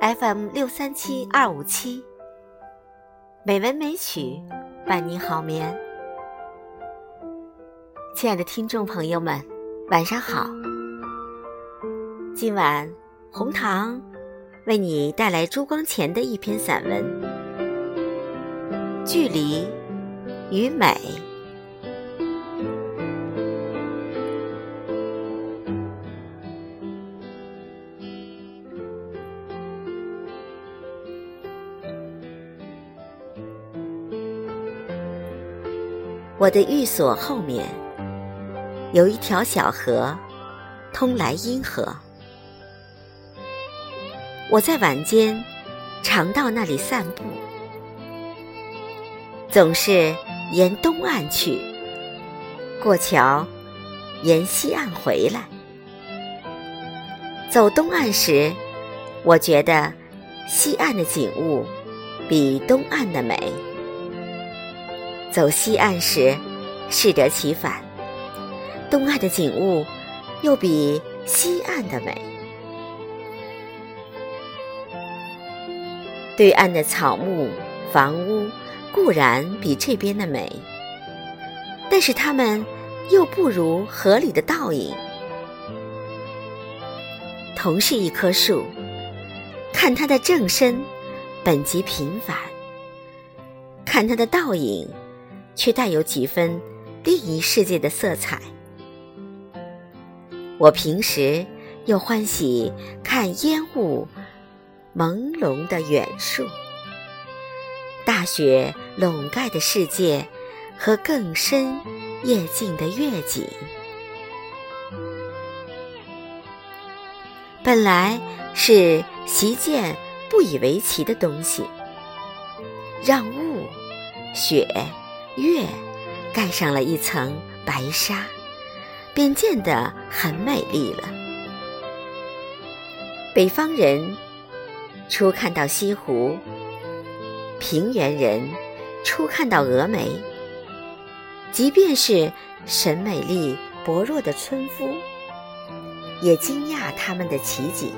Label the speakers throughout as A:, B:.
A: FM 六三七二五七，美文美曲伴你好眠。亲爱的听众朋友们，晚上好。今晚红糖为你带来朱光潜的一篇散文《距离与美》。我的寓所后面有一条小河，通来阴河。我在晚间常到那里散步，总是沿东岸去，过桥，沿西岸回来。走东岸时，我觉得西岸的景物比东岸的美。走西岸时，适得其反，东岸的景物又比西岸的美。对岸的草木、房屋固然比这边的美，但是它们又不如河里的倒影。同是一棵树，看它的正身，本即平凡；看它的倒影。却带有几分另一世界的色彩。我平时又欢喜看烟雾朦胧的远处，大雪笼盖的世界和更深夜静的月景。本来是习见不以为奇的东西，让雾、雪。月盖上了一层白纱，便见得很美丽了。北方人初看到西湖，平原人初看到峨眉，即便是审美力薄弱的村夫，也惊讶他们的奇景。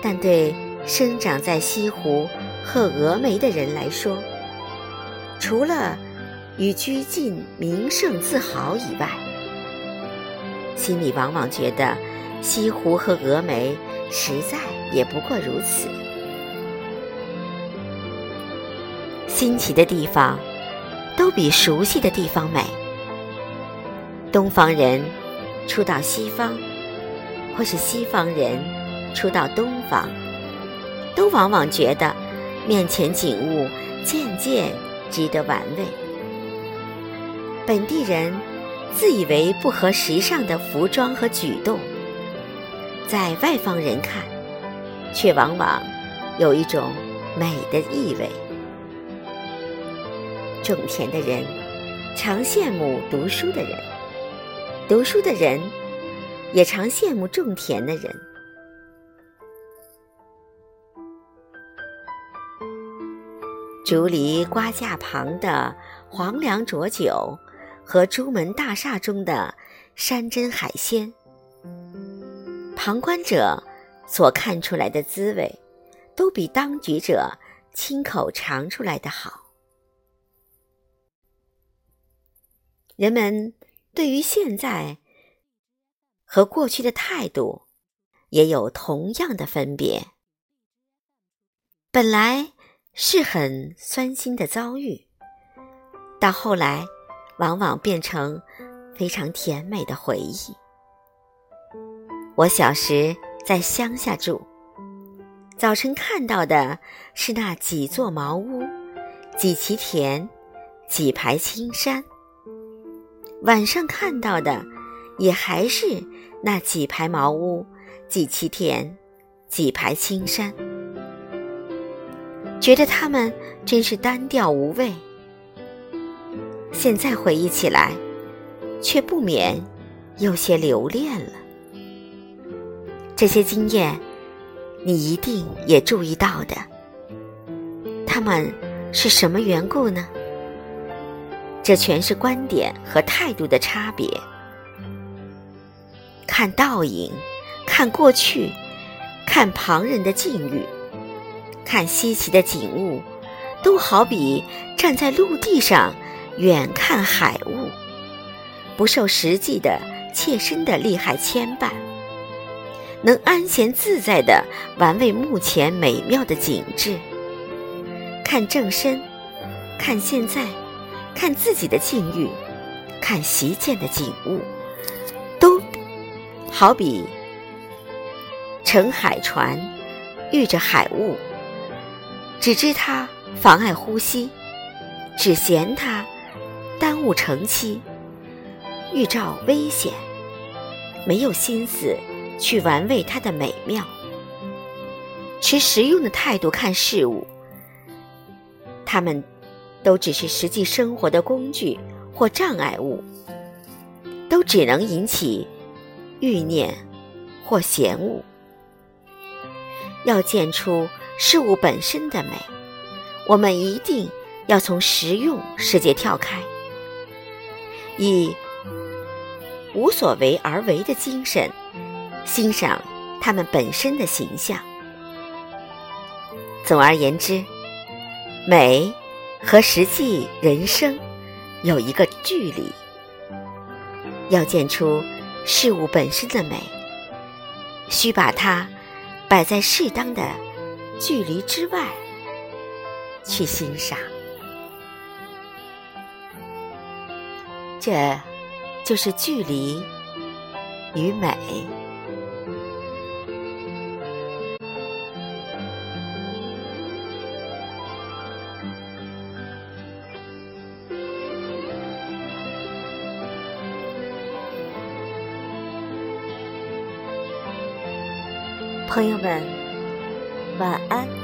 A: 但对生长在西湖和峨眉的人来说，除了与居近名胜自豪以外，心里往往觉得西湖和峨眉实在也不过如此。新奇的地方都比熟悉的地方美。东方人初到西方，或是西方人初到东方，都往往觉得面前景物渐渐。值得玩味。本地人自以为不合时尚的服装和举动，在外方人看，却往往有一种美的意味。种田的人常羡慕读书的人，读书的人也常羡慕种田的人。竹篱瓜架旁的黄粱浊酒，和朱门大厦中的山珍海鲜，旁观者所看出来的滋味，都比当局者亲口尝出来的好。人们对于现在和过去的态度，也有同样的分别。本来。是很酸心的遭遇，到后来，往往变成非常甜美的回忆。我小时在乡下住，早晨看到的是那几座茅屋、几畦田、几排青山；晚上看到的也还是那几排茅屋、几畦田、几排青山。觉得他们真是单调无味。现在回忆起来，却不免有些留恋了。这些经验，你一定也注意到的。他们是什么缘故呢？这全是观点和态度的差别。看倒影，看过去，看旁人的境遇，看稀奇的景物，都好比站在陆地上远看海物，不受实际的切身的利害牵绊，能安闲自在地玩味目前美妙的景致。看正身，看现在，看自己的境遇，看习见的景物，都好比乘海船，遇着海雾，只知它妨碍呼吸，只嫌它耽误成期，预兆危险，没有心思去玩味它的美妙，持实用的态度看事物。他们都只是实际生活的工具或障碍物，都只能引起欲念或嫌恶。要见出事物本身的美，我们一定要从实用世界跳开，以无所为而为的精神欣赏它们本身的形象。总而言之。美和实际人生有一个距离，要见出事物本身的美，需把它摆在适当的距离之外去欣赏。这就是距离与美。朋友们，晚安。